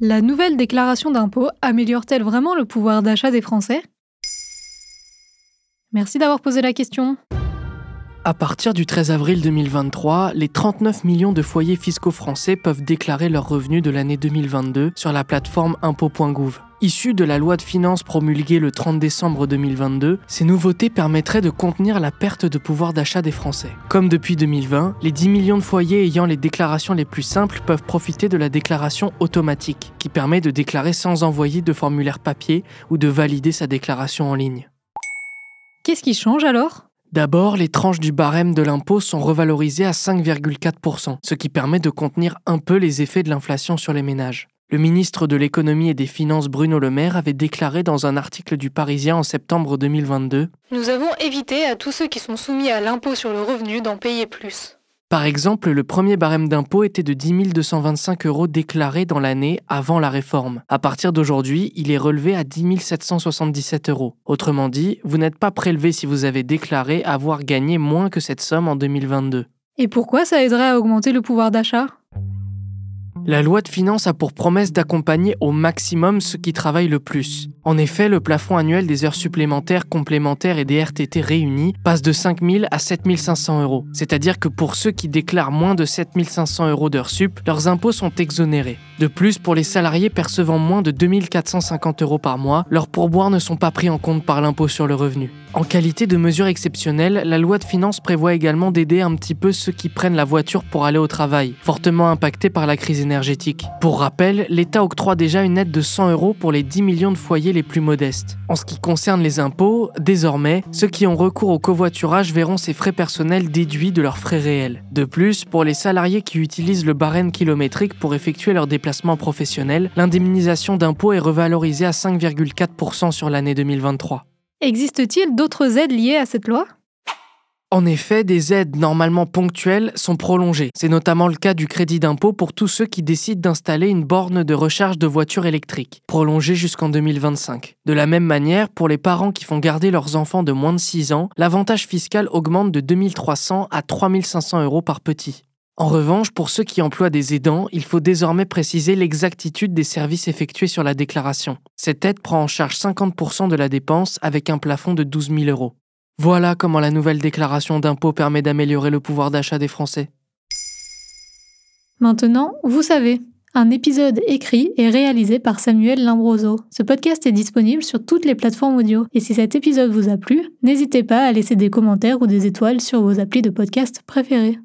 La nouvelle déclaration d'impôt améliore-t-elle vraiment le pouvoir d'achat des Français? Merci d'avoir posé la question. À partir du 13 avril 2023, les 39 millions de foyers fiscaux français peuvent déclarer leurs revenus de l'année 2022 sur la plateforme impôt.gouv. Issues de la loi de finances promulguée le 30 décembre 2022, ces nouveautés permettraient de contenir la perte de pouvoir d'achat des Français. Comme depuis 2020, les 10 millions de foyers ayant les déclarations les plus simples peuvent profiter de la déclaration automatique, qui permet de déclarer sans envoyer de formulaire papier ou de valider sa déclaration en ligne. Qu'est-ce qui change alors? D'abord, les tranches du barème de l'impôt sont revalorisées à 5,4%, ce qui permet de contenir un peu les effets de l'inflation sur les ménages. Le ministre de l'économie et des finances Bruno Le Maire avait déclaré dans un article du Parisien en septembre 2022 Nous avons évité à tous ceux qui sont soumis à l'impôt sur le revenu d'en payer plus. Par exemple, le premier barème d'impôt était de 10 225 euros déclarés dans l'année avant la réforme. À partir d'aujourd'hui, il est relevé à 10 777 euros. Autrement dit, vous n'êtes pas prélevé si vous avez déclaré avoir gagné moins que cette somme en 2022. Et pourquoi ça aiderait à augmenter le pouvoir d'achat? La loi de finances a pour promesse d'accompagner au maximum ceux qui travaillent le plus. En effet, le plafond annuel des heures supplémentaires, complémentaires et des RTT réunis passe de 5 000 à 7 500 euros. C'est-à-dire que pour ceux qui déclarent moins de 7 500 euros d'heures sup, leurs impôts sont exonérés. De plus, pour les salariés percevant moins de 2 450 euros par mois, leurs pourboires ne sont pas pris en compte par l'impôt sur le revenu. En qualité de mesure exceptionnelle, la loi de finances prévoit également d'aider un petit peu ceux qui prennent la voiture pour aller au travail, fortement impactés par la crise énergétique. Pour rappel, l'État octroie déjà une aide de 100 euros pour les 10 millions de foyers les plus modestes. En ce qui concerne les impôts, désormais, ceux qui ont recours au covoiturage verront ces frais personnels déduits de leurs frais réels. De plus, pour les salariés qui utilisent le barème kilométrique pour effectuer leurs déplacements professionnels, l'indemnisation d'impôt est revalorisée à 5,4% sur l'année 2023. Existe-t-il d'autres aides liées à cette loi? En effet, des aides normalement ponctuelles sont prolongées. C'est notamment le cas du crédit d'impôt pour tous ceux qui décident d'installer une borne de recharge de voitures électriques, prolongée jusqu'en 2025. De la même manière, pour les parents qui font garder leurs enfants de moins de 6 ans, l'avantage fiscal augmente de 2300 à 3500 euros par petit. En revanche, pour ceux qui emploient des aidants, il faut désormais préciser l'exactitude des services effectués sur la déclaration. Cette aide prend en charge 50% de la dépense avec un plafond de 12 000 euros. Voilà comment la nouvelle déclaration d'impôt permet d'améliorer le pouvoir d'achat des Français. Maintenant, vous savez. Un épisode écrit et réalisé par Samuel Limbroso. Ce podcast est disponible sur toutes les plateformes audio. Et si cet épisode vous a plu, n'hésitez pas à laisser des commentaires ou des étoiles sur vos applis de podcast préférés.